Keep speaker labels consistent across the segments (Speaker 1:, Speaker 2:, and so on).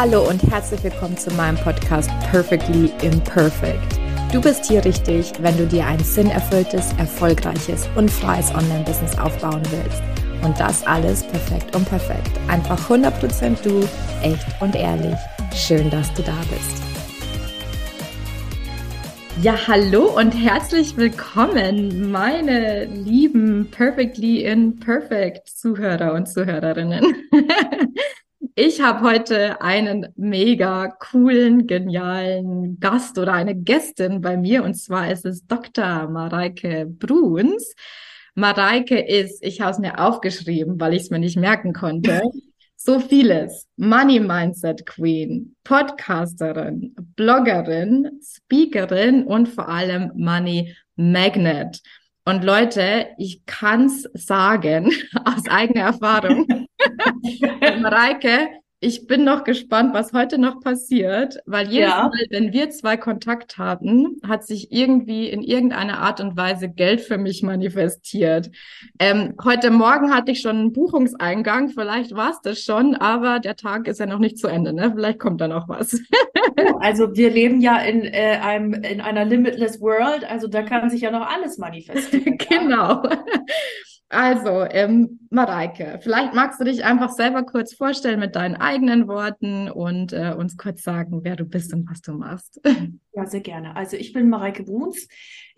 Speaker 1: Hallo und herzlich willkommen zu meinem Podcast Perfectly Imperfect. Du bist hier richtig, wenn du dir ein sinnerfülltes, erfolgreiches und freies Online-Business aufbauen willst. Und das alles perfekt und perfekt. Einfach 100% du, echt und ehrlich. Schön, dass du da bist. Ja, hallo und herzlich willkommen, meine lieben Perfectly Imperfect Zuhörer und Zuhörerinnen. Ich habe heute einen mega coolen, genialen Gast oder eine Gästin bei mir und zwar ist es Dr. Mareike Bruns. Mareike ist, ich habe es mir aufgeschrieben, weil ich es mir nicht merken konnte, so vieles. Money Mindset Queen, Podcasterin, Bloggerin, Speakerin und vor allem Money Magnet. Und Leute, ich kann's sagen aus eigener Erfahrung. Mareike, ich bin noch gespannt, was heute noch passiert, weil jedes ja. Mal, wenn wir zwei Kontakt hatten, hat sich irgendwie in irgendeiner Art und Weise Geld für mich manifestiert. Ähm, heute Morgen hatte ich schon einen Buchungseingang, vielleicht war es das schon, aber der Tag ist ja noch nicht zu Ende, ne? Vielleicht kommt da noch was.
Speaker 2: also wir leben ja in, äh, einem, in einer limitless world, also da kann sich ja noch alles manifestieren.
Speaker 1: genau. Also, ähm, Mareike, vielleicht magst du dich einfach selber kurz vorstellen mit deinen eigenen Worten und äh, uns kurz sagen, wer du bist und was du machst.
Speaker 2: Ja, sehr gerne. Also ich bin Mareike Bruns.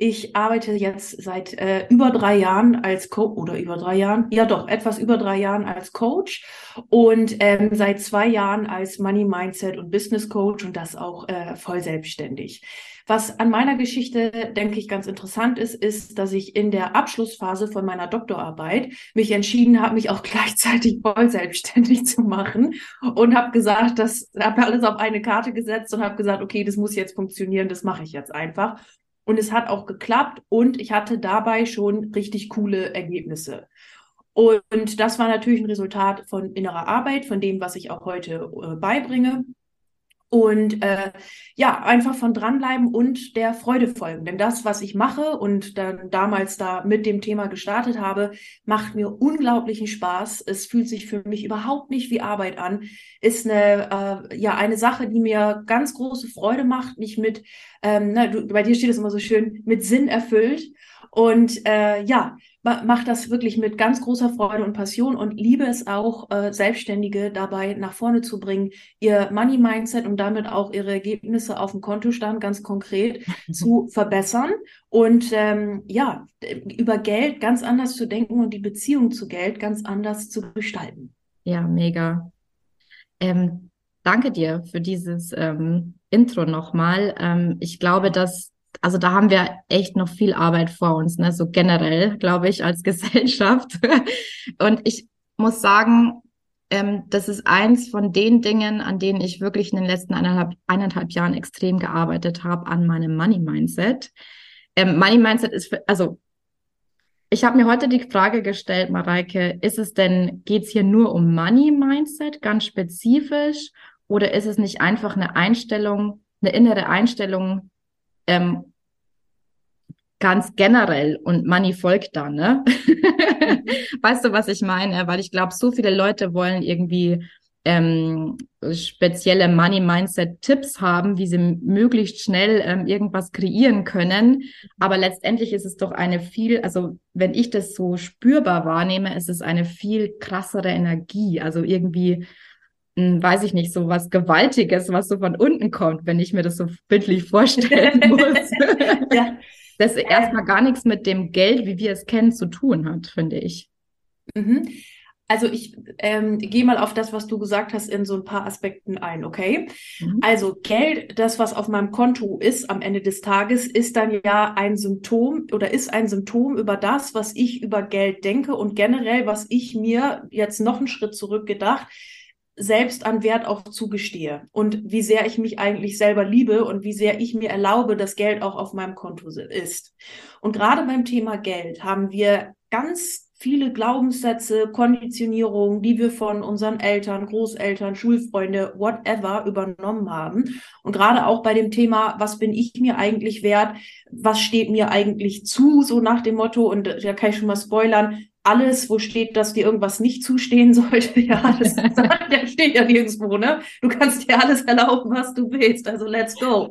Speaker 2: Ich arbeite jetzt seit äh, über drei Jahren als Coach oder über drei Jahren, ja doch, etwas über drei Jahren als Coach und ähm, seit zwei Jahren als Money Mindset und Business Coach und das auch äh, voll selbstständig. Was an meiner Geschichte, denke ich, ganz interessant ist, ist, dass ich in der Abschlussphase von meiner Doktorarbeit mich entschieden habe, mich auch gleichzeitig voll selbstständig zu machen und habe gesagt, das habe alles auf eine Karte gesetzt und habe gesagt, okay, das muss jetzt funktionieren, das mache ich jetzt einfach. Und es hat auch geklappt und ich hatte dabei schon richtig coole Ergebnisse. Und das war natürlich ein Resultat von innerer Arbeit, von dem, was ich auch heute äh, beibringe. Und äh, ja, einfach von dranbleiben und der Freude folgen. Denn das, was ich mache und dann damals da mit dem Thema gestartet habe, macht mir unglaublichen Spaß. Es fühlt sich für mich überhaupt nicht wie Arbeit an. Ist eine, äh, ja, eine Sache, die mir ganz große Freude macht, mich mit, ähm, na, du, bei dir steht es immer so schön, mit Sinn erfüllt. Und äh, ja, mache das wirklich mit ganz großer Freude und Passion und liebe es auch, äh, Selbstständige dabei nach vorne zu bringen, ihr Money Mindset und damit auch ihre Ergebnisse auf dem Kontostand ganz konkret zu verbessern und ähm, ja, über Geld ganz anders zu denken und die Beziehung zu Geld ganz anders zu gestalten.
Speaker 1: Ja, mega. Ähm, danke dir für dieses ähm, Intro nochmal. Ähm, ich glaube, dass also da haben wir echt noch viel Arbeit vor uns, ne? so generell, glaube ich, als Gesellschaft. Und ich muss sagen, ähm, das ist eins von den Dingen, an denen ich wirklich in den letzten eineinhalb, eineinhalb Jahren extrem gearbeitet habe, an meinem Money Mindset. Ähm, Money Mindset ist, für, also ich habe mir heute die Frage gestellt, Mareike, ist es denn, geht's hier nur um Money Mindset, ganz spezifisch, oder ist es nicht einfach eine Einstellung, eine innere Einstellung, ähm, ganz generell und Money folgt dann, ne? Mhm. weißt du, was ich meine? Weil ich glaube, so viele Leute wollen irgendwie ähm, spezielle Money-Mindset-Tipps haben, wie sie möglichst schnell ähm, irgendwas kreieren können. Aber letztendlich ist es doch eine viel, also wenn ich das so spürbar wahrnehme, ist es eine viel krassere Energie. Also irgendwie hm, weiß ich nicht, so was Gewaltiges, was so von unten kommt, wenn ich mir das so bildlich vorstellen muss. ja. Das erstmal gar nichts mit dem Geld, wie wir es kennen, zu tun hat, finde ich.
Speaker 2: Mhm. Also ich ähm, gehe mal auf das, was du gesagt hast, in so ein paar Aspekten ein, okay? Mhm. Also Geld, das, was auf meinem Konto ist am Ende des Tages, ist dann ja ein Symptom oder ist ein Symptom über das, was ich über Geld denke und generell, was ich mir jetzt noch einen Schritt zurück gedacht, selbst an Wert auch zugestehe und wie sehr ich mich eigentlich selber liebe und wie sehr ich mir erlaube, dass Geld auch auf meinem Konto ist. Und gerade beim Thema Geld haben wir ganz viele Glaubenssätze, Konditionierungen, die wir von unseren Eltern, Großeltern, Schulfreunde, whatever übernommen haben. Und gerade auch bei dem Thema, was bin ich mir eigentlich wert? Was steht mir eigentlich zu? So nach dem Motto, und da kann ich schon mal spoilern, alles, wo steht, dass dir irgendwas nicht zustehen sollte, ja, das, das steht ja nirgendwo, ne? Du kannst dir alles erlauben, was du willst, also let's go.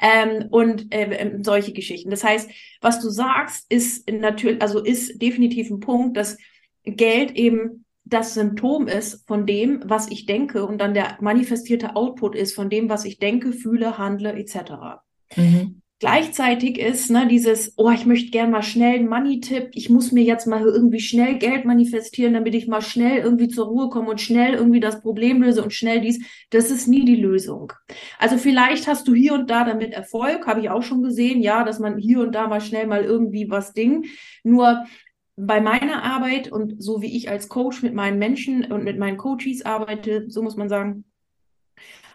Speaker 2: Ähm, und äh, ähm, solche Geschichten. Das heißt, was du sagst, ist natürlich, also ist definitiv ein Punkt, dass Geld eben das Symptom ist von dem, was ich denke und dann der manifestierte Output ist von dem, was ich denke, fühle, handle etc. Mhm. Gleichzeitig ist ne, dieses, oh, ich möchte gern mal schnell einen Money-Tipp, ich muss mir jetzt mal irgendwie schnell Geld manifestieren, damit ich mal schnell irgendwie zur Ruhe komme und schnell irgendwie das Problem löse und schnell dies, das ist nie die Lösung. Also vielleicht hast du hier und da damit Erfolg, habe ich auch schon gesehen, ja, dass man hier und da mal schnell mal irgendwie was Ding. Nur bei meiner Arbeit und so wie ich als Coach mit meinen Menschen und mit meinen Coaches arbeite, so muss man sagen,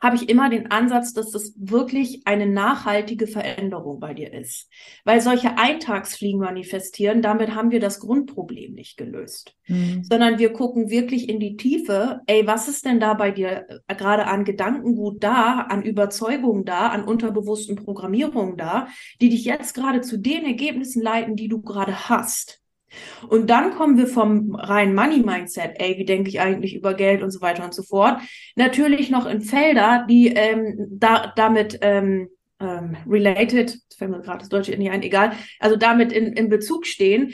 Speaker 2: habe ich immer den Ansatz, dass das wirklich eine nachhaltige Veränderung bei dir ist. Weil solche Eintagsfliegen manifestieren, damit haben wir das Grundproblem nicht gelöst. Mhm. Sondern wir gucken wirklich in die Tiefe, ey, was ist denn da bei dir äh, gerade an Gedankengut da, an Überzeugungen da, an unterbewussten Programmierungen da, die dich jetzt gerade zu den Ergebnissen leiten, die du gerade hast. Und dann kommen wir vom reinen Money-Mindset, ey, wie denke ich eigentlich über Geld und so weiter und so fort, natürlich noch in Felder, die ähm, da, damit ähm, ähm, related, fällt mir gerade das Deutsche nicht ein, egal, also damit in, in Bezug stehen,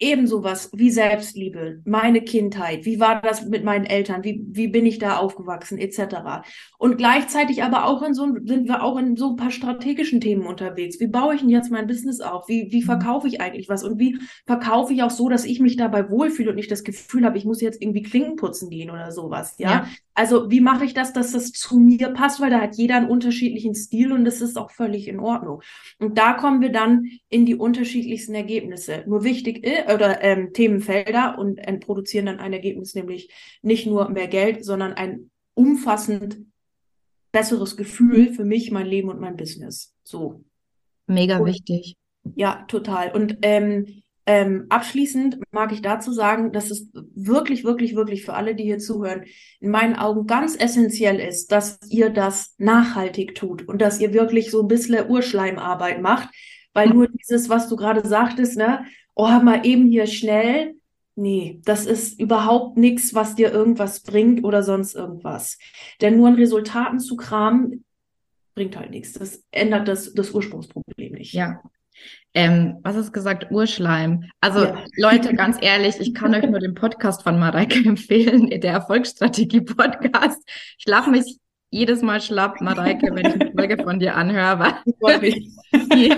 Speaker 2: ebenso was wie Selbstliebe, meine Kindheit, wie war das mit meinen Eltern, wie, wie bin ich da aufgewachsen, etc. Und gleichzeitig aber auch in so, sind wir auch in so ein paar strategischen Themen unterwegs. Wie baue ich denn jetzt mein Business auf? Wie, wie verkaufe ich eigentlich was? Und wie verkaufe ich auch so, dass ich mich dabei wohlfühle und nicht das Gefühl habe, ich muss jetzt irgendwie Klinken putzen gehen oder sowas, ja? ja. Also wie mache ich das, dass das zu mir passt, weil da hat jeder einen unterschiedlichen Stil und das ist auch völlig in Ordnung. Und da kommen wir dann in die unterschiedlichsten Ergebnisse. Nur wichtig ist, oder ähm, Themenfelder und äh, produzieren dann ein Ergebnis, nämlich nicht nur mehr Geld, sondern ein umfassend besseres Gefühl für mich, mein Leben und mein Business. So.
Speaker 1: Mega und, wichtig.
Speaker 2: Ja, total. Und ähm, ähm, abschließend mag ich dazu sagen, dass es wirklich, wirklich, wirklich für alle, die hier zuhören, in meinen Augen ganz essentiell ist, dass ihr das nachhaltig tut und dass ihr wirklich so ein bisschen Urschleimarbeit macht, weil nur dieses, was du gerade sagtest, ne, oh, mal eben hier schnell. Nee, das ist überhaupt nichts, was dir irgendwas bringt oder sonst irgendwas. Denn nur an Resultaten zu kramen, bringt halt nichts. Das ändert das, das Ursprungsproblem nicht.
Speaker 1: Ja. Ähm, was hast du gesagt? Urschleim. Also ja. Leute, ganz ehrlich, ich kann euch nur den Podcast von Mareike empfehlen, der Erfolgsstrategie-Podcast. Ich lache mich jedes Mal schlapp, Mareike, wenn ich eine Folge von dir anhöre, weil die,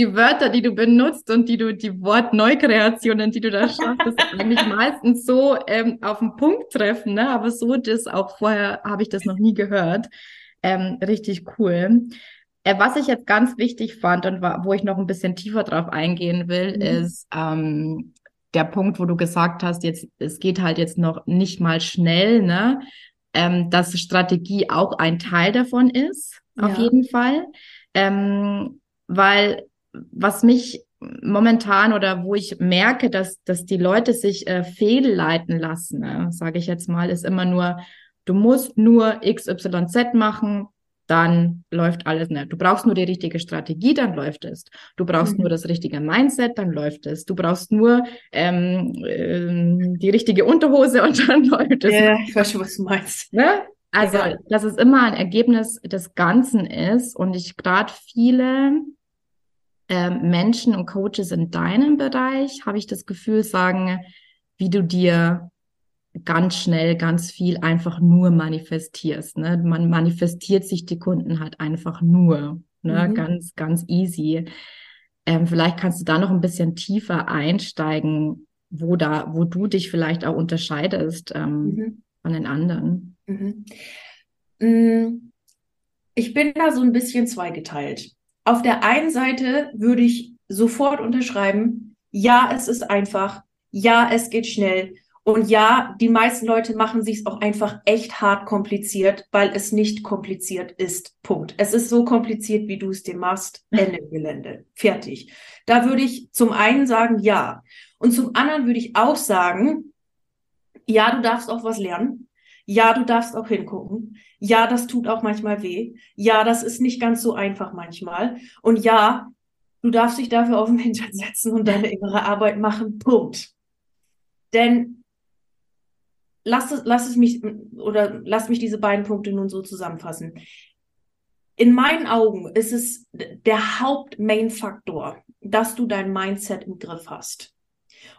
Speaker 1: die Wörter, die du benutzt und die du, die Wortneukreationen, die du da schaffst, das eigentlich meistens so ähm, auf den Punkt treffen, ne? Aber so das auch vorher habe ich das noch nie gehört. Ähm, richtig cool. Äh, was ich jetzt ganz wichtig fand und wo ich noch ein bisschen tiefer drauf eingehen will, mhm. ist ähm, der Punkt, wo du gesagt hast, jetzt es geht halt jetzt noch nicht mal schnell, ne? Ähm, dass Strategie auch ein Teil davon ist, ja. auf jeden Fall. Ähm, weil was mich momentan oder wo ich merke, dass, dass die Leute sich äh, fehlleiten lassen, ne, sage ich jetzt mal, ist immer nur, du musst nur XYZ machen, dann läuft alles nicht. Ne. Du brauchst nur die richtige Strategie, dann läuft es. Du brauchst mhm. nur das richtige Mindset, dann läuft es. Du brauchst nur ähm, ähm, die richtige Unterhose und dann läuft es.
Speaker 2: Ja, ich weiß schon, was du meinst.
Speaker 1: Ne? Also, ja. dass es immer ein Ergebnis des Ganzen ist und ich gerade viele Menschen und Coaches in deinem Bereich, habe ich das Gefühl, sagen, wie du dir ganz schnell ganz viel einfach nur manifestierst. Ne? Man manifestiert sich die Kunden halt einfach nur. Ne? Mhm. Ganz, ganz easy. Ähm, vielleicht kannst du da noch ein bisschen tiefer einsteigen, wo da, wo du dich vielleicht auch unterscheidest ähm, mhm. von den anderen. Mhm.
Speaker 2: Mm, ich bin da so ein bisschen zweigeteilt auf der einen Seite würde ich sofort unterschreiben, ja, es ist einfach, ja, es geht schnell. Und ja, die meisten Leute machen sich es auch einfach echt hart kompliziert, weil es nicht kompliziert ist. Punkt. Es ist so kompliziert, wie du es dir machst. Ende Gelände. Fertig. Da würde ich zum einen sagen, ja. Und zum anderen würde ich auch sagen, ja, du darfst auch was lernen. Ja, du darfst auch hingucken. Ja, das tut auch manchmal weh. Ja, das ist nicht ganz so einfach manchmal. Und ja, du darfst dich dafür auf den Hintern setzen und deine innere Arbeit machen. Punkt. Denn lass es, lass es mich oder lass mich diese beiden Punkte nun so zusammenfassen. In meinen Augen ist es der Haupt-Main-Faktor, dass du dein Mindset im Griff hast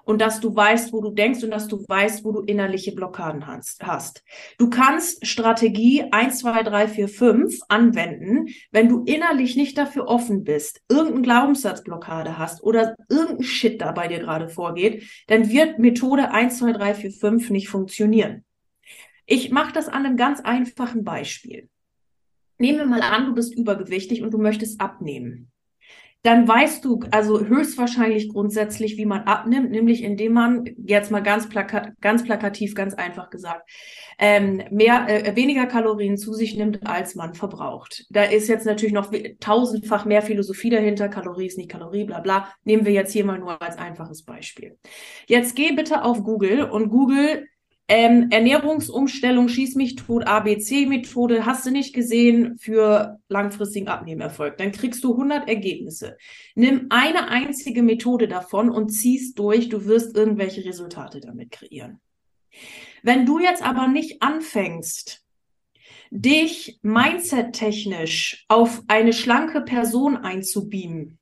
Speaker 2: und dass du weißt, wo du denkst und dass du weißt, wo du innerliche Blockaden hast. Du kannst Strategie 1, 2, 3, 4, 5 anwenden, wenn du innerlich nicht dafür offen bist, irgendeine Glaubenssatzblockade hast oder irgendein Shit da bei dir gerade vorgeht, dann wird Methode 1, 2, 3, 4, 5 nicht funktionieren. Ich mache das an einem ganz einfachen Beispiel. Nehmen wir mal an, du bist übergewichtig und du möchtest abnehmen dann weißt du also höchstwahrscheinlich grundsätzlich, wie man abnimmt, nämlich indem man jetzt mal ganz, plaka ganz plakativ, ganz einfach gesagt, ähm, mehr, äh, weniger Kalorien zu sich nimmt, als man verbraucht. Da ist jetzt natürlich noch tausendfach mehr Philosophie dahinter. Kalorie ist nicht Kalorie, bla bla. Nehmen wir jetzt hier mal nur als einfaches Beispiel. Jetzt geh bitte auf Google und Google ähm, Ernährungsumstellung, schieß mich tot, ABC-Methode, hast du nicht gesehen für langfristigen Abnehmerfolg. Dann kriegst du 100 Ergebnisse. Nimm eine einzige Methode davon und ziehst durch. Du wirst irgendwelche Resultate damit kreieren. Wenn du jetzt aber nicht anfängst, dich mindset-technisch auf eine schlanke Person einzubeamen,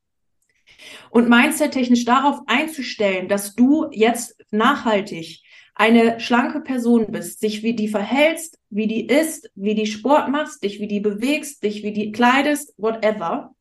Speaker 2: und mindset-technisch darauf einzustellen, dass du jetzt nachhaltig eine schlanke Person bist, sich wie die verhältst, wie die isst, wie die Sport machst, dich wie die bewegst, dich wie die kleidest, whatever,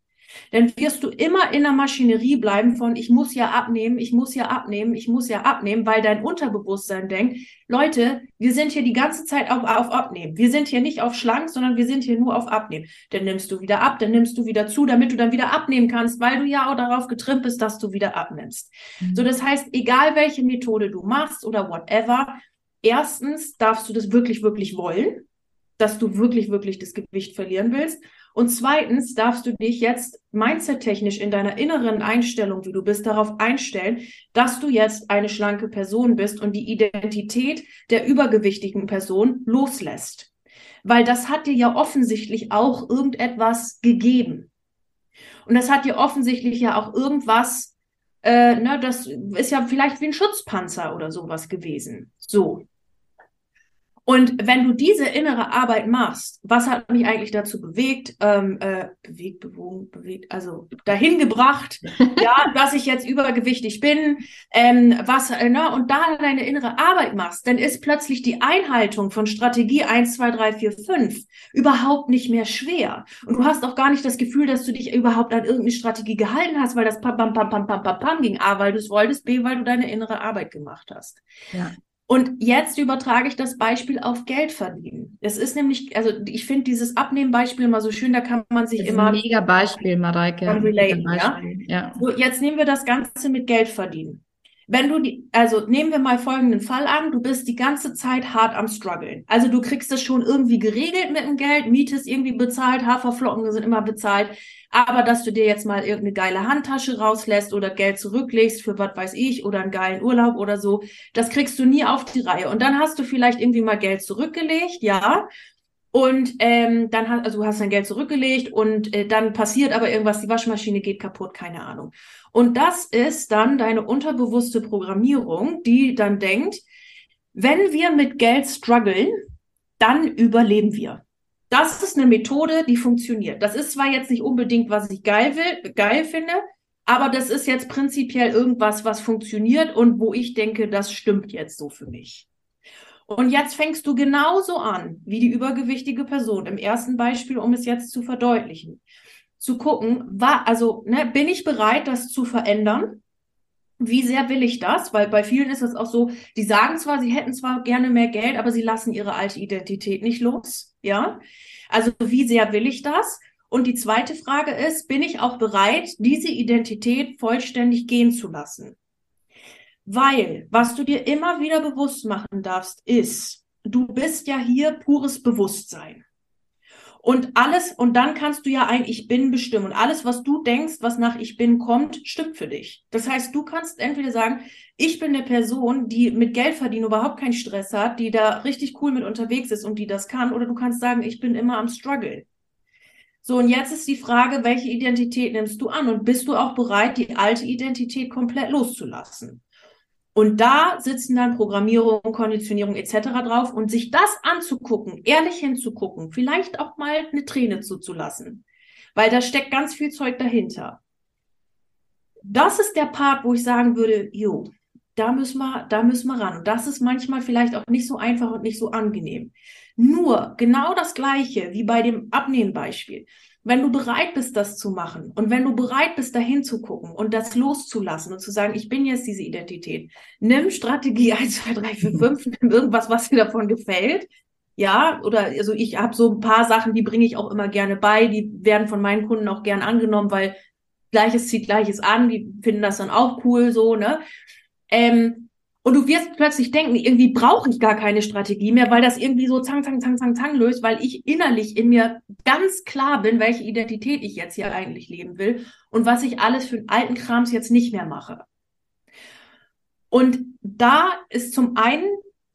Speaker 2: dann wirst du immer in der Maschinerie bleiben von, ich muss ja abnehmen, ich muss ja abnehmen, ich muss ja abnehmen, weil dein Unterbewusstsein denkt, Leute, wir sind hier die ganze Zeit auf, auf Abnehmen. Wir sind hier nicht auf Schlank, sondern wir sind hier nur auf Abnehmen. Dann nimmst du wieder ab, dann nimmst du wieder zu, damit du dann wieder abnehmen kannst, weil du ja auch darauf getrimmt bist, dass du wieder abnimmst. Mhm. So, das heißt, egal welche Methode du machst oder whatever, erstens darfst du das wirklich, wirklich wollen, dass du wirklich, wirklich das Gewicht verlieren willst. Und zweitens darfst du dich jetzt mindset-technisch in deiner inneren Einstellung, wie du bist, darauf einstellen, dass du jetzt eine schlanke Person bist und die Identität der übergewichtigen Person loslässt. Weil das hat dir ja offensichtlich auch irgendetwas gegeben. Und das hat dir offensichtlich ja auch irgendwas, äh, ne, das ist ja vielleicht wie ein Schutzpanzer oder sowas gewesen. So. Und wenn du diese innere Arbeit machst, was hat mich eigentlich dazu bewegt, ähm, äh, bewegt, bewogen, bewegt, also dahin gebracht, ja, dass ich jetzt übergewichtig bin, ähm, was, äh, ne, und da deine innere Arbeit machst, dann ist plötzlich die Einhaltung von Strategie 1, 2, 3, 4, 5 überhaupt nicht mehr schwer. Und du hast auch gar nicht das Gefühl, dass du dich überhaupt an irgendeine Strategie gehalten hast, weil das pam, pam, pam, pam, pam, pam, pam ging. A, weil du es wolltest, B, weil du deine innere Arbeit gemacht hast. Ja. Und jetzt übertrage ich das Beispiel auf Geld verdienen. Es ist nämlich, also ich finde dieses Abnehmen-Beispiel immer so schön, da kann man sich das immer.
Speaker 1: Ist ein mega Beispiel, Mareike.
Speaker 2: Relaten, Beispiel. Ja? ja. So, jetzt nehmen wir das Ganze mit Geld verdienen. Wenn du die, also nehmen wir mal folgenden Fall an, du bist die ganze Zeit hart am struggeln. Also du kriegst das schon irgendwie geregelt mit dem Geld, Miete ist irgendwie bezahlt, Haferflocken sind immer bezahlt. Aber dass du dir jetzt mal irgendeine geile Handtasche rauslässt oder Geld zurücklegst für was weiß ich oder einen geilen Urlaub oder so, das kriegst du nie auf die Reihe. Und dann hast du vielleicht irgendwie mal Geld zurückgelegt, ja. Und ähm, dann hast also du hast dein Geld zurückgelegt und äh, dann passiert aber irgendwas, die Waschmaschine geht kaputt, keine Ahnung. Und das ist dann deine unterbewusste Programmierung, die dann denkt, wenn wir mit Geld strugglen, dann überleben wir. Das ist eine Methode, die funktioniert. Das ist zwar jetzt nicht unbedingt, was ich geil will, geil finde, aber das ist jetzt prinzipiell irgendwas, was funktioniert und wo ich denke, das stimmt jetzt so für mich. Und jetzt fängst du genauso an wie die übergewichtige Person im ersten Beispiel, um es jetzt zu verdeutlichen. Zu gucken, war, also, ne, bin ich bereit, das zu verändern? Wie sehr will ich das? Weil bei vielen ist es auch so, die sagen zwar, sie hätten zwar gerne mehr Geld, aber sie lassen ihre alte Identität nicht los. Ja. Also wie sehr will ich das? Und die zweite Frage ist, bin ich auch bereit, diese Identität vollständig gehen zu lassen? Weil, was du dir immer wieder bewusst machen darfst, ist, du bist ja hier pures Bewusstsein. Und alles, und dann kannst du ja ein Ich bin bestimmen. Und alles, was du denkst, was nach Ich bin kommt, stimmt für dich. Das heißt, du kannst entweder sagen, ich bin eine Person, die mit Geld verdienen überhaupt keinen Stress hat, die da richtig cool mit unterwegs ist und die das kann. Oder du kannst sagen, ich bin immer am Struggle. So, und jetzt ist die Frage, welche Identität nimmst du an? Und bist du auch bereit, die alte Identität komplett loszulassen? Und da sitzen dann Programmierung, Konditionierung etc. drauf und sich das anzugucken, ehrlich hinzugucken, vielleicht auch mal eine Träne zuzulassen, weil da steckt ganz viel Zeug dahinter. Das ist der Part, wo ich sagen würde, jo, da müssen wir, da müssen wir ran. Und das ist manchmal vielleicht auch nicht so einfach und nicht so angenehm. Nur genau das Gleiche wie bei dem Abnehmbeispiel. Wenn du bereit bist, das zu machen und wenn du bereit bist, dahin zu gucken und das loszulassen und zu sagen, ich bin jetzt diese Identität, nimm Strategie 1, 2, 3, 4, 5, nimm irgendwas, was dir davon gefällt. Ja, oder also ich habe so ein paar Sachen, die bringe ich auch immer gerne bei, die werden von meinen Kunden auch gern angenommen, weil Gleiches zieht Gleiches an, die finden das dann auch cool, so, ne? Ähm, und du wirst plötzlich denken, irgendwie brauche ich gar keine Strategie mehr, weil das irgendwie so zang, zang, zang, zang, zang löst, weil ich innerlich in mir ganz klar bin, welche Identität ich jetzt hier eigentlich leben will und was ich alles für alten Krams jetzt nicht mehr mache. Und da ist zum einen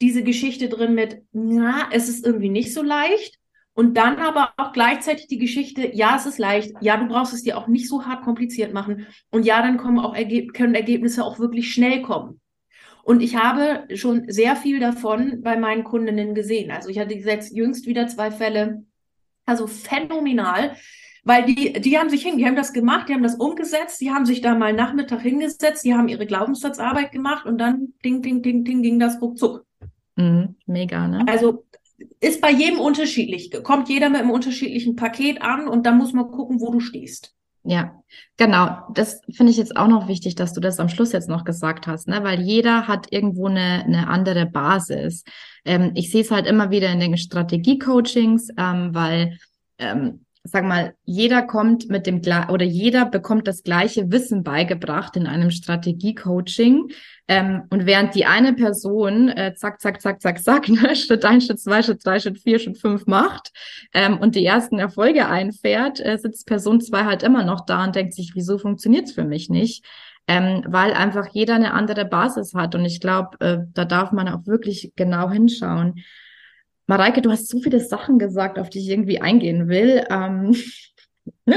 Speaker 2: diese Geschichte drin mit, na, es ist irgendwie nicht so leicht. Und dann aber auch gleichzeitig die Geschichte, ja, es ist leicht, ja, du brauchst es dir auch nicht so hart kompliziert machen. Und ja, dann kommen auch Ergeb können Ergebnisse auch wirklich schnell kommen. Und ich habe schon sehr viel davon bei meinen Kundinnen gesehen. Also ich hatte jetzt jüngst wieder zwei Fälle, also phänomenal, weil die, die haben sich hin, die haben das gemacht, die haben das umgesetzt, die haben sich da mal Nachmittag hingesetzt, die haben ihre Glaubenssatzarbeit gemacht und dann ding, ding, ding, ding, ging das ruckzuck.
Speaker 1: Mhm, mega, ne?
Speaker 2: Also ist bei jedem unterschiedlich. Kommt jeder mit einem unterschiedlichen Paket an und dann muss man gucken, wo du stehst.
Speaker 1: Ja, genau. Das finde ich jetzt auch noch wichtig, dass du das am Schluss jetzt noch gesagt hast, ne? weil jeder hat irgendwo eine, eine andere Basis. Ähm, ich sehe es halt immer wieder in den Strategie-Coachings, ähm, weil ähm, sag mal, jeder kommt mit dem oder jeder bekommt das gleiche Wissen beigebracht in einem Strategie-Coaching. Ähm, und während die eine Person äh, zack, zack, zack, zack, zack, ne, Schritt eins, Schritt zwei, Schritt drei, Schritt vier, Schritt fünf macht ähm, und die ersten Erfolge einfährt, äh, sitzt Person zwei halt immer noch da und denkt sich, wieso funktioniert's für mich nicht? Ähm, weil einfach jeder eine andere Basis hat. Und ich glaube, äh, da darf man auch wirklich genau hinschauen. Mareike, du hast so viele Sachen gesagt, auf die ich irgendwie eingehen will. Ähm,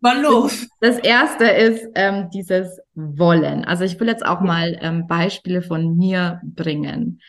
Speaker 2: Wann los?
Speaker 1: Das erste ist ähm, dieses Wollen. Also ich will jetzt auch mal ähm, Beispiele von mir bringen.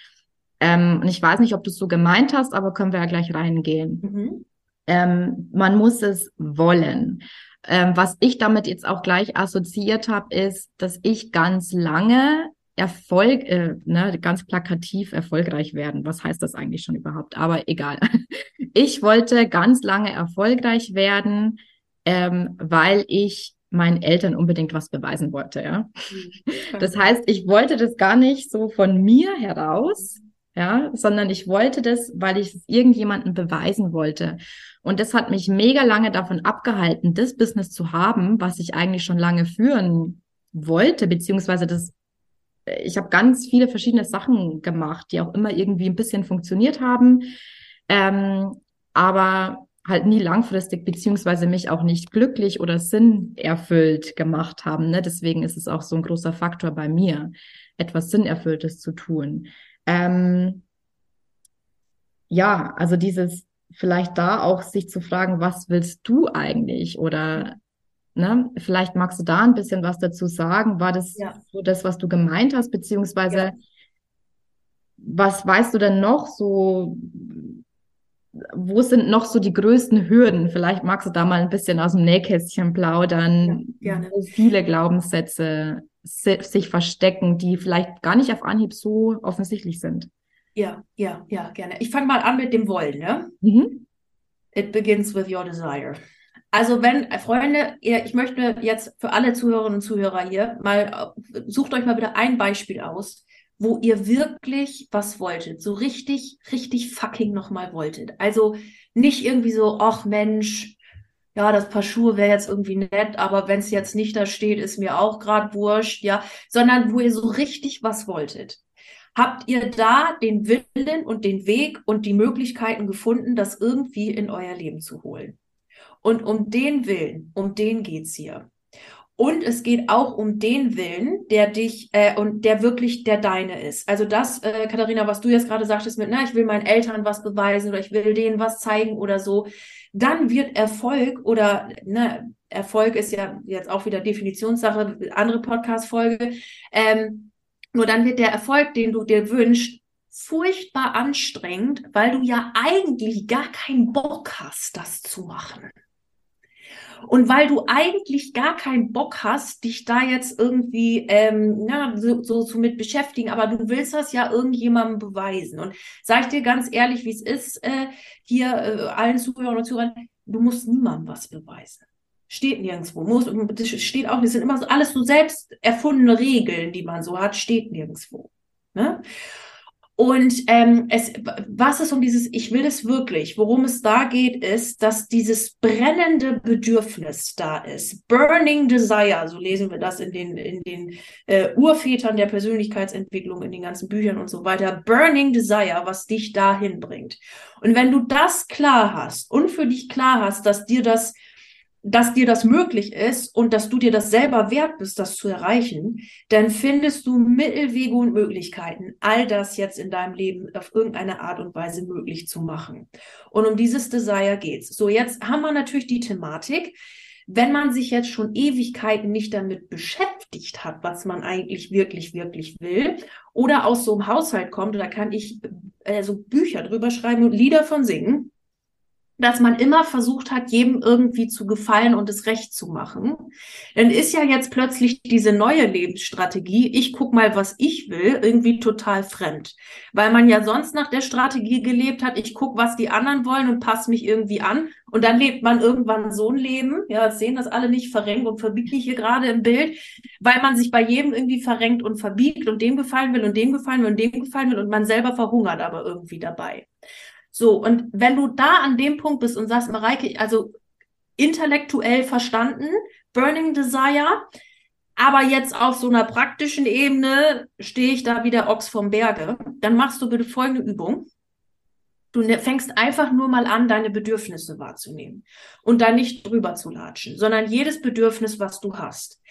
Speaker 1: Ähm, und ich weiß nicht, ob du es so gemeint hast, aber können wir ja gleich reingehen. Mhm. Ähm, man muss es wollen. Ähm, was ich damit jetzt auch gleich assoziiert habe, ist, dass ich ganz lange Erfolg, äh, ne, ganz plakativ erfolgreich werden. Was heißt das eigentlich schon überhaupt? Aber egal. Ich wollte ganz lange erfolgreich werden, ähm, weil ich meinen Eltern unbedingt was beweisen wollte, ja. Mhm. Das heißt, ich wollte das gar nicht so von mir heraus, ja, sondern ich wollte das, weil ich es irgendjemandem beweisen wollte. Und das hat mich mega lange davon abgehalten, das Business zu haben, was ich eigentlich schon lange führen wollte, beziehungsweise das ich habe ganz viele verschiedene Sachen gemacht, die auch immer irgendwie ein bisschen funktioniert haben, ähm, aber halt nie langfristig beziehungsweise mich auch nicht glücklich oder sinnerfüllt gemacht haben. Ne? Deswegen ist es auch so ein großer Faktor bei mir, etwas Sinnerfülltes zu tun. Ähm, ja, also dieses vielleicht da auch sich zu fragen, was willst du eigentlich oder Ne? Vielleicht magst du da ein bisschen was dazu sagen. War das ja. so das, was du gemeint hast, beziehungsweise ja. was weißt du denn noch so? Wo sind noch so die größten Hürden? Vielleicht magst du da mal ein bisschen aus dem Nähkästchen plaudern, ja, wo viele Glaubenssätze sich verstecken, die vielleicht gar nicht auf Anhieb so offensichtlich sind.
Speaker 2: Ja, ja, ja, gerne. Ich fange mal an mit dem Wollen. Ne? Mhm. It begins with your desire. Also wenn, äh, Freunde, ich möchte jetzt für alle Zuhörerinnen und Zuhörer hier mal, äh, sucht euch mal bitte ein Beispiel aus, wo ihr wirklich was wolltet, so richtig, richtig fucking nochmal wolltet. Also nicht irgendwie so, ach Mensch, ja, das Paar Schuhe wäre jetzt irgendwie nett, aber wenn es jetzt nicht da steht, ist mir auch gerade wurscht, ja, sondern wo ihr so richtig was wolltet. Habt ihr da den Willen und den Weg und die Möglichkeiten gefunden, das irgendwie in euer Leben zu holen? Und um den Willen, um den geht's hier. Und es geht auch um den Willen, der dich äh, und der wirklich der deine ist. Also das, äh, Katharina, was du jetzt gerade sagtest mit, na, ich will meinen Eltern was beweisen oder ich will denen was zeigen oder so, dann wird Erfolg oder ne, Erfolg ist ja jetzt auch wieder Definitionssache, andere Podcast-Folge, ähm, Nur dann wird der Erfolg, den du dir wünschst, furchtbar anstrengend, weil du ja eigentlich gar keinen Bock hast, das zu machen. Und weil du eigentlich gar keinen Bock hast, dich da jetzt irgendwie ähm, na, so, so, so mit beschäftigen, aber du willst das ja irgendjemandem beweisen. Und sag ich dir ganz ehrlich, wie es ist, äh, hier äh, allen Zuhörern und Zuhörern, du musst niemandem was beweisen. Steht nirgendwo. Muss, das steht auch, das sind immer so alles so selbst erfundene Regeln, die man so hat, steht nirgendwo. Ne? Und ähm, es, was es um dieses, ich will es wirklich, worum es da geht, ist, dass dieses brennende Bedürfnis da ist. Burning Desire, so lesen wir das in den, in den äh, Urvätern der Persönlichkeitsentwicklung, in den ganzen Büchern und so weiter. Burning Desire, was dich dahin bringt. Und wenn du das klar hast und für dich klar hast, dass dir das dass dir das möglich ist und dass du dir das selber wert bist, das zu erreichen, dann findest du Mittelwege und Möglichkeiten, all das jetzt in deinem Leben auf irgendeine Art und Weise möglich zu machen. Und um dieses Desire geht's. So, jetzt haben wir natürlich die Thematik, wenn man sich jetzt schon Ewigkeiten nicht damit beschäftigt hat, was man eigentlich wirklich, wirklich will, oder aus so einem Haushalt kommt, da kann ich äh, so Bücher drüber schreiben und Lieder von singen, dass man immer versucht hat, jedem irgendwie zu gefallen und es recht zu machen, dann ist ja jetzt plötzlich diese neue Lebensstrategie, ich guck mal, was ich will, irgendwie total fremd. Weil man ja sonst nach der Strategie gelebt hat, ich guck, was die anderen wollen und passe mich irgendwie an. Und dann lebt man irgendwann so ein Leben, ja, sehen das alle nicht verrenkt und verbiegt hier gerade im Bild, weil man sich bei jedem irgendwie verrenkt und verbiegt und dem gefallen will und dem gefallen will und dem gefallen will und man selber verhungert aber irgendwie dabei. So, und wenn du da an dem Punkt bist und sagst, Mareike, also intellektuell verstanden, Burning Desire, aber jetzt auf so einer praktischen Ebene stehe ich da wie der Ochs vom Berge, dann machst du bitte folgende Übung. Du ne, fängst einfach nur mal an, deine Bedürfnisse wahrzunehmen und da nicht drüber zu latschen, sondern jedes Bedürfnis, was du hast.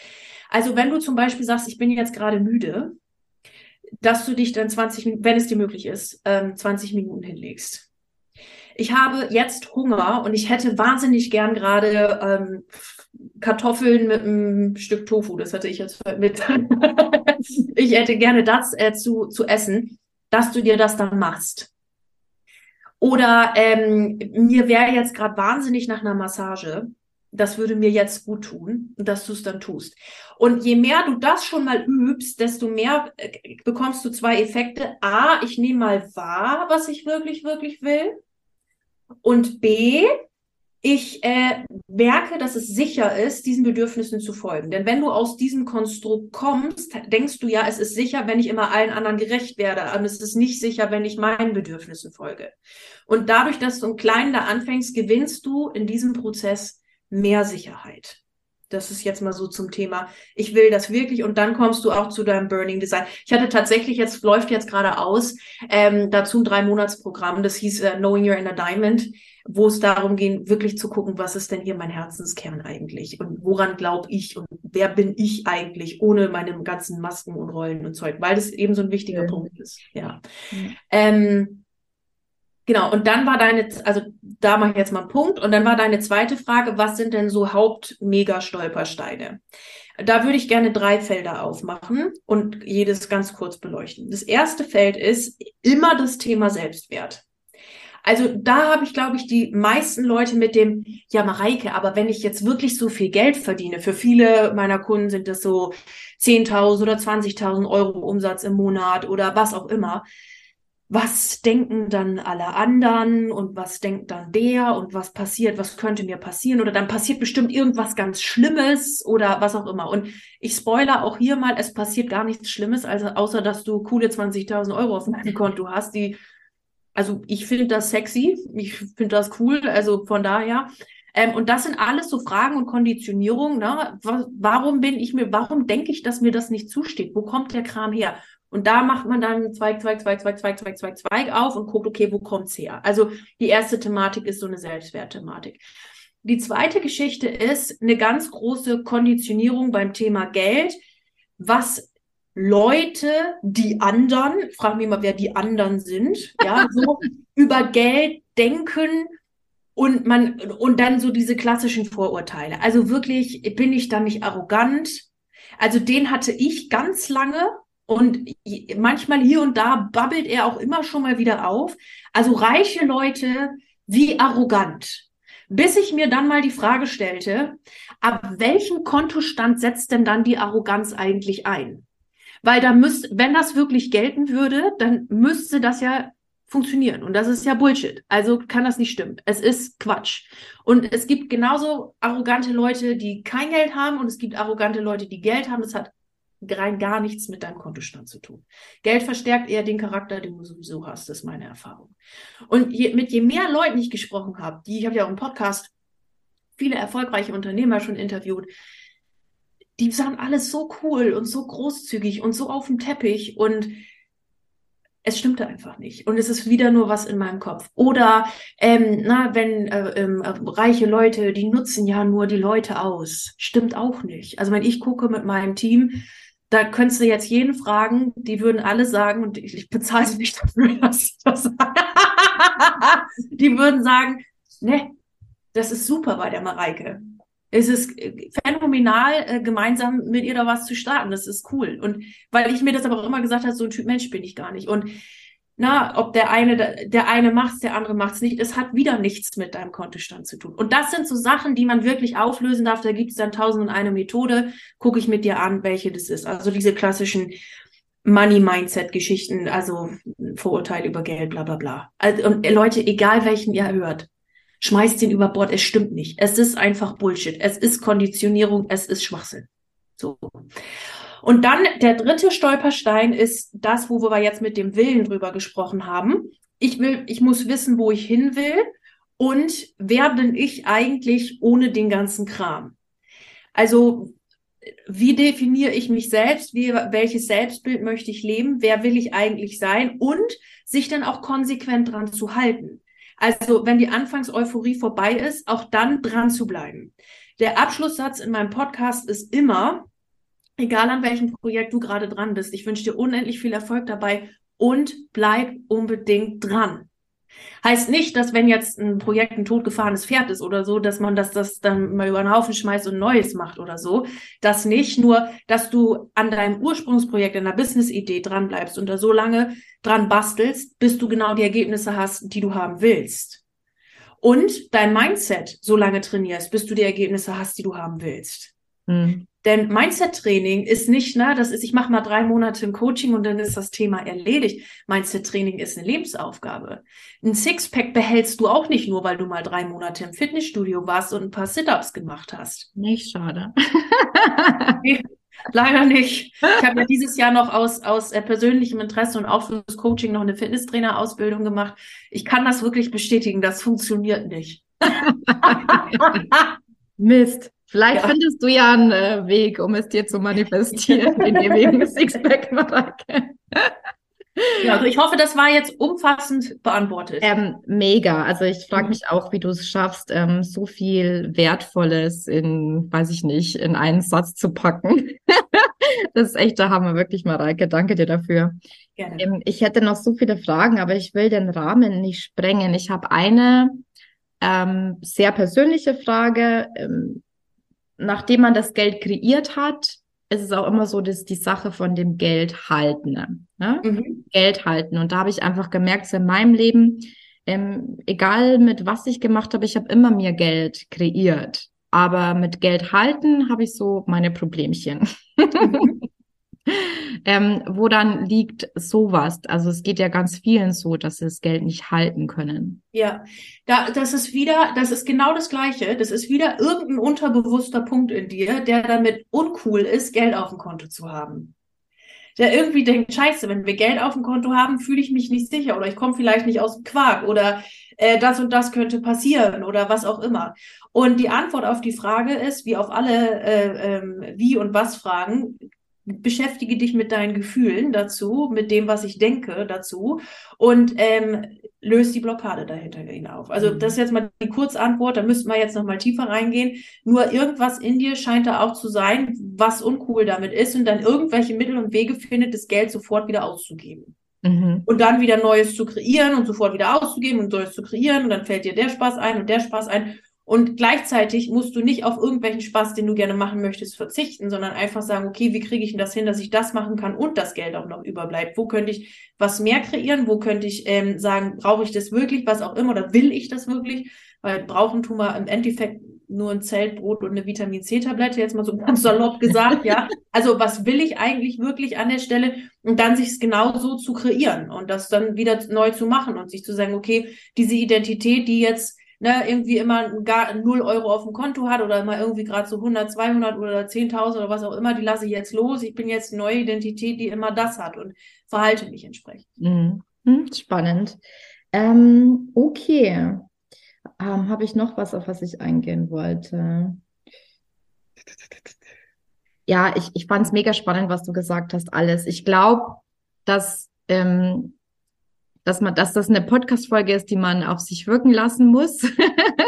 Speaker 2: Also wenn du zum Beispiel sagst, ich bin jetzt gerade müde, dass du dich dann 20 Minuten, wenn es dir möglich ist, 20 ähm, Minuten hinlegst ich habe jetzt Hunger und ich hätte wahnsinnig gern gerade ähm, Kartoffeln mit einem Stück Tofu. Das hatte ich jetzt mit. ich hätte gerne das äh, zu, zu essen, dass du dir das dann machst. Oder ähm, mir wäre jetzt gerade wahnsinnig nach einer Massage. Das würde mir jetzt gut tun, dass du es dann tust. Und je mehr du das schon mal übst, desto mehr äh, bekommst du zwei Effekte. A, ich nehme mal wahr, was ich wirklich, wirklich will. Und B, ich äh, merke, dass es sicher ist, diesen Bedürfnissen zu folgen. Denn wenn du aus diesem Konstrukt kommst, denkst du ja, es ist sicher, wenn ich immer allen anderen gerecht werde. Und es ist nicht sicher, wenn ich meinen Bedürfnissen folge. Und dadurch, dass du im Kleinen da anfängst, gewinnst du in diesem Prozess mehr Sicherheit. Das ist jetzt mal so zum Thema. Ich will das wirklich und dann kommst du auch zu deinem Burning Design. Ich hatte tatsächlich jetzt läuft jetzt gerade aus ähm, dazu ein drei Monats Programm. Das hieß äh, Knowing You're in a Diamond, wo es darum ging, wirklich zu gucken, was ist denn hier mein Herzenskern eigentlich und woran glaube ich und wer bin ich eigentlich ohne meine ganzen Masken und Rollen und Zeug, weil das eben so ein wichtiger ja. Punkt ist. Ja. Mhm. Ähm, Genau, und dann war deine, also da mache ich jetzt mal einen Punkt, und dann war deine zweite Frage, was sind denn so Haupt-Mega-Stolpersteine? Da würde ich gerne drei Felder aufmachen und jedes ganz kurz beleuchten. Das erste Feld ist immer das Thema Selbstwert. Also da habe ich, glaube ich, die meisten Leute mit dem, ja, Mareike, aber wenn ich jetzt wirklich so viel Geld verdiene, für viele meiner Kunden sind das so 10.000 oder 20.000 Euro Umsatz im Monat oder was auch immer, was denken dann alle anderen und was denkt dann der und was passiert, was könnte mir passieren oder dann passiert bestimmt irgendwas ganz Schlimmes oder was auch immer. Und ich spoiler auch hier mal, es passiert gar nichts Schlimmes, also außer dass du coole 20.000 Euro auf deinem Konto hast, die, also ich finde das sexy, ich finde das cool, also von daher. Ähm, und das sind alles so Fragen und Konditionierungen. Ne? Warum bin ich mir, warum denke ich, dass mir das nicht zusteht? Wo kommt der Kram her? Und da macht man dann Zweig, Zweig, Zweig, Zweig, Zweig, Zweig, Zweig, Zweig auf und guckt, okay, wo kommt's her? Also die erste Thematik ist so eine Selbstwertthematik. Die zweite Geschichte ist eine ganz große Konditionierung beim Thema Geld, was Leute, die anderen, frag mich mal, wer die anderen sind, ja, so über Geld denken und man, und dann so diese klassischen Vorurteile. Also wirklich, bin ich dann nicht arrogant? Also den hatte ich ganz lange, und manchmal hier und da babbelt er auch immer schon mal wieder auf. Also reiche Leute, wie arrogant. Bis ich mir dann mal die Frage stellte, ab welchem Kontostand setzt denn dann die Arroganz eigentlich ein? Weil da müsste, wenn das wirklich gelten würde, dann müsste das ja funktionieren. Und das ist ja Bullshit. Also kann das nicht stimmen. Es ist Quatsch. Und es gibt genauso arrogante Leute, die kein Geld haben und es gibt arrogante Leute, die Geld haben. Das hat rein gar nichts mit deinem Kontostand zu tun. Geld verstärkt eher den Charakter, den du sowieso hast, das ist meine Erfahrung. Und je, mit je mehr Leuten ich gesprochen habe, die, ich habe ja auch im Podcast viele erfolgreiche Unternehmer schon interviewt, die sahen alles so cool und so großzügig und so auf dem Teppich und es stimmte einfach nicht. Und es ist wieder nur was in meinem Kopf. Oder, ähm, na, wenn äh, äh, reiche Leute, die nutzen ja nur die Leute aus. Stimmt auch nicht. Also wenn ich gucke mit meinem Team, da könntest du jetzt jeden fragen, die würden alle sagen, und ich, ich bezahle sie nicht dafür, dass ich das sage. die würden sagen, ne, das ist super bei der Mareike. Es ist äh, phänomenal, äh, gemeinsam mit ihr da was zu starten. Das ist cool. Und weil ich mir das aber auch immer gesagt habe, so ein Typ Mensch bin ich gar nicht. Und na, ob der eine, der eine macht's, der andere macht's nicht, es hat wieder nichts mit deinem Kontostand zu tun. Und das sind so Sachen, die man wirklich auflösen darf. Da gibt es dann tausend und eine Methode. Gucke ich mit dir an, welche das ist. Also diese klassischen Money-Mindset-Geschichten, also Vorurteil über Geld, bla bla bla. Also, und Leute, egal welchen ihr hört, schmeißt den über Bord. Es stimmt nicht. Es ist einfach Bullshit. Es ist Konditionierung. Es ist Schwachsinn. So. Und dann der dritte Stolperstein ist das, wo wir jetzt mit dem Willen drüber gesprochen haben. Ich will, ich muss wissen, wo ich hin will und wer bin ich eigentlich ohne den ganzen Kram? Also, wie definiere ich mich selbst? Wie, welches Selbstbild möchte ich leben? Wer will ich eigentlich sein? Und sich dann auch konsequent dran zu halten. Also, wenn die Anfangseuphorie vorbei ist, auch dann dran zu bleiben. Der Abschlusssatz in meinem Podcast ist immer, egal an welchem Projekt du gerade dran bist, ich wünsche dir unendlich viel Erfolg dabei und bleib unbedingt dran. Heißt nicht, dass wenn jetzt ein Projekt ein totgefahrenes Pferd ist oder so, dass man das, das dann mal über den Haufen schmeißt und Neues macht oder so. Das nicht, nur, dass du an deinem Ursprungsprojekt, an der Business-Idee dran bleibst und da so lange dran bastelst, bis du genau die Ergebnisse hast, die du haben willst. Und dein Mindset so lange trainierst, bis du die Ergebnisse hast, die du haben willst. Mhm. Denn Mindset-Training ist nicht, na, das ist, ich mache mal drei Monate ein Coaching und dann ist das Thema erledigt. Mindset-Training ist eine Lebensaufgabe. Ein Sixpack behältst du auch nicht nur, weil du mal drei Monate im Fitnessstudio warst und ein paar Sit-Ups gemacht hast.
Speaker 1: Nicht schade.
Speaker 2: nee, leider nicht. Ich habe ja dieses Jahr noch aus, aus äh, persönlichem Interesse und auch fürs Coaching noch eine Fitnesstrainer-Ausbildung gemacht. Ich kann das wirklich bestätigen, das funktioniert nicht.
Speaker 1: Mist. Vielleicht ja. findest du ja einen äh, Weg, um es dir zu manifestieren, in ewigen Sixpack, Mareike.
Speaker 2: Ja, also ich hoffe, das war jetzt umfassend beantwortet.
Speaker 1: Ähm, mega. Also ich frage mhm. mich auch, wie du es schaffst, ähm, so viel Wertvolles in, weiß ich nicht, in einen Satz zu packen. das ist echt der Hammer, wirklich, Mareike. Danke dir dafür. Gerne. Ähm, ich hätte noch so viele Fragen, aber ich will den Rahmen nicht sprengen. Ich habe eine ähm, sehr persönliche Frage. Nachdem man das Geld kreiert hat, ist es auch immer so, dass die Sache von dem Geld halten. Ne? Mhm. Geld halten. Und da habe ich einfach gemerkt, so in meinem Leben, ähm, egal mit was ich gemacht habe, ich habe immer mir Geld kreiert. Aber mit Geld halten habe ich so meine Problemchen. Mhm. ähm, wo dann liegt sowas? Also es geht ja ganz vielen so, dass sie das Geld nicht halten können.
Speaker 2: Ja, da, das ist wieder, das ist genau das Gleiche. Das ist wieder irgendein unterbewusster Punkt in dir, der damit uncool ist, Geld auf dem Konto zu haben. Der irgendwie denkt, scheiße, wenn wir Geld auf dem Konto haben, fühle ich mich nicht sicher oder ich komme vielleicht nicht aus dem Quark oder äh, das und das könnte passieren oder was auch immer. Und die Antwort auf die Frage ist, wie auf alle äh, ähm, Wie- und Was-Fragen, beschäftige dich mit deinen Gefühlen dazu, mit dem, was ich denke dazu und ähm, löst die Blockade dahinter auf. Also mhm. das ist jetzt mal die Kurzantwort, da müssten wir jetzt noch mal tiefer reingehen. Nur irgendwas in dir scheint da auch zu sein, was uncool damit ist und dann irgendwelche Mittel und Wege findet, das Geld sofort wieder auszugeben. Mhm. Und dann wieder Neues zu kreieren und sofort wieder auszugeben und Neues zu kreieren und dann fällt dir der Spaß ein und der Spaß ein Und gleichzeitig musst du nicht auf irgendwelchen Spaß, den du gerne machen möchtest, verzichten, sondern einfach sagen, okay, wie kriege ich denn das hin, dass ich das machen kann und das Geld auch noch überbleibt? Wo könnte ich was mehr kreieren? Wo könnte ich ähm, sagen, brauche ich das wirklich, was auch immer, oder will ich das wirklich? Weil brauchen tun wir im Endeffekt nur ein Zeltbrot und eine Vitamin C-Tablette, jetzt mal so ganz salopp gesagt, ja. Also was will ich eigentlich wirklich an der Stelle? Und dann sich es genau so zu kreieren und das dann wieder neu zu machen und sich zu sagen, okay, diese Identität, die jetzt ne, irgendwie immer gar 0 Euro auf dem Konto hat oder immer irgendwie gerade so 100, 200 oder 10.000 oder was auch immer, die lasse ich jetzt los. Ich bin jetzt die neue Identität, die immer das hat und verhalte mich entsprechend.
Speaker 1: Mhm. Hm, spannend. Ähm, okay. Ähm, Habe ich noch was, auf was ich eingehen wollte? Ja, ich, ich fand es mega spannend, was du gesagt hast, alles. Ich glaube, dass ähm, dass man, dass das eine Podcast-Folge ist, die man auf sich wirken lassen muss.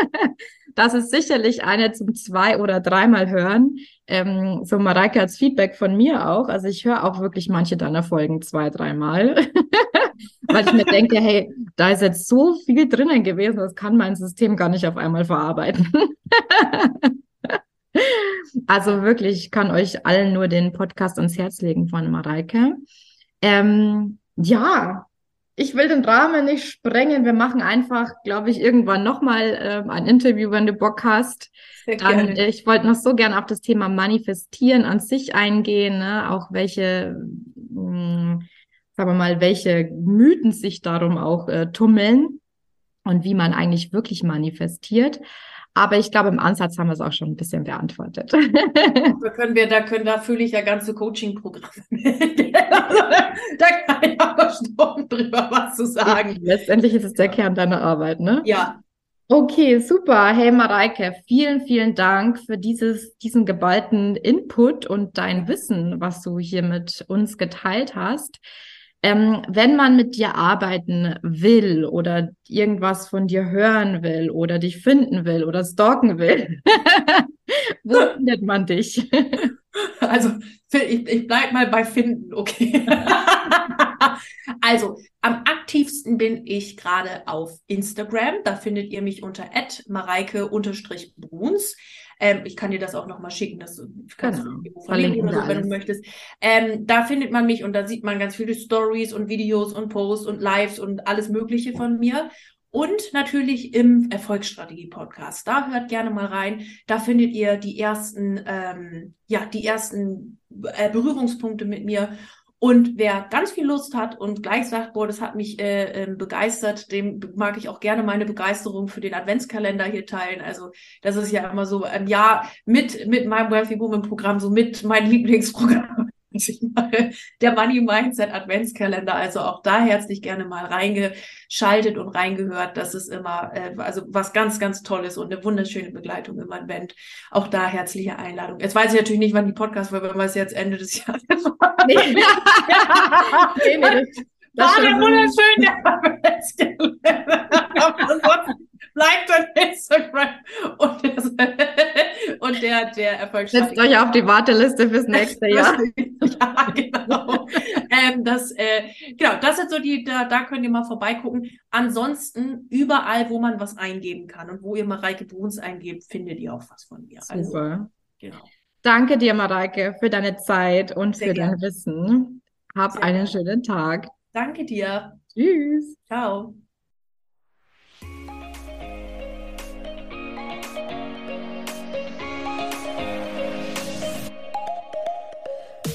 Speaker 1: das ist sicherlich eine zum zwei- oder dreimal hören. Ähm, so Mareike als Feedback von mir auch. Also ich höre auch wirklich manche deiner Folgen zwei, dreimal. Weil ich mir denke, hey, da ist jetzt so viel drinnen gewesen, das kann mein System gar nicht auf einmal verarbeiten. also wirklich, ich kann euch allen nur den Podcast ans Herz legen von Mareike. Ähm, ja, ich will den Rahmen nicht sprengen. Wir machen einfach, glaube ich, irgendwann nochmal ähm, ein Interview, wenn du Bock hast. Sehr Dann, gerne. ich wollte noch so gerne auf das Thema Manifestieren an sich eingehen, ne? auch welche, mh, hm, sagen wir mal, welche Mythen sich darum auch äh, tummeln und wie man eigentlich wirklich manifestiert. Aber ich glaube, im Ansatz haben wir es auch schon ein bisschen beantwortet.
Speaker 2: Da können wir, da können, da fühle ich ja ganze Coaching-Programme. Also, da kann ich noch Stunden drüber was zu sagen.
Speaker 1: Letztendlich ist es der Kern deiner Arbeit, ne?
Speaker 2: Ja.
Speaker 1: Okay, super. Hey Mareike, vielen, vielen Dank für dieses, diesen geballten Input und dein Wissen, was du hier mit uns geteilt hast. Ähm, wenn man mit dir arbeiten will oder irgendwas von dir hören will oder dich finden will oder stalken will, wo findet man dich?
Speaker 2: Also, ich, ich bleib mal bei finden, okay. also, am aktivsten bin ich gerade auf Instagram. Da findet ihr mich unter mareike-bruns. Ähm, ich kann dir das auch nochmal schicken, das kannst genau. du verlinken oder so, wenn du möchtest. Ähm, da findet man mich und da sieht man ganz viele Stories und Videos und Posts und Lives und alles Mögliche von mir. Und natürlich im Erfolgsstrategie-Podcast. Da hört gerne mal rein. Da findet ihr die ersten, ähm, ja, die ersten äh, Berührungspunkte mit mir. Und wer ganz viel Lust hat und gleich sagt, boah, das hat mich äh, äh, begeistert, dem mag ich auch gerne meine Begeisterung für den Adventskalender hier teilen. Also das ist ja immer so im Jahr mit mit meinem Wealthy Woman Programm so mit mein Lieblingsprogramm ich mache, der Money Mindset Adventskalender. Also auch da herzlich gerne mal reingeschaltet und reingehört. Das ist immer äh, also was ganz, ganz Tolles und eine wunderschöne Begleitung im Advent. Auch da herzliche Einladung. Jetzt weiß ich natürlich nicht, wann die Podcast war, weil es jetzt Ende des Jahres war. Nee. nee, nee, das, das war der wunderschön, der Adventskalender bleibt on Instagram und der, und der, der Erfolgsstrategie.
Speaker 1: Setzt euch auf die Warteliste fürs nächste Jahr.
Speaker 2: ja, genau. ähm, das, äh, genau, das sind so die, da, da könnt ihr mal vorbeigucken. Ansonsten überall, wo man was eingeben kann und wo ihr Mareike Bruns eingebt, findet ihr auch was von mir.
Speaker 1: Also, Super. Also, genau. Danke dir, Mareike, für deine Zeit und Sehr für gerne. dein Wissen. Hab Sehr einen schönen Tag.
Speaker 2: Danke dir.
Speaker 1: Tschüss.
Speaker 2: Ciao.